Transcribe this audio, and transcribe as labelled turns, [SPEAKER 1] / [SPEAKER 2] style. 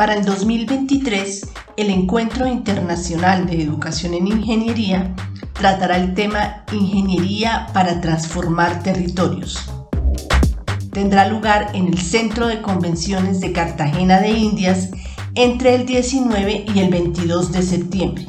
[SPEAKER 1] Para el 2023, el Encuentro Internacional de Educación en Ingeniería tratará el tema Ingeniería para transformar territorios. Tendrá lugar en el Centro de Convenciones de Cartagena de Indias entre el 19 y el 22 de septiembre.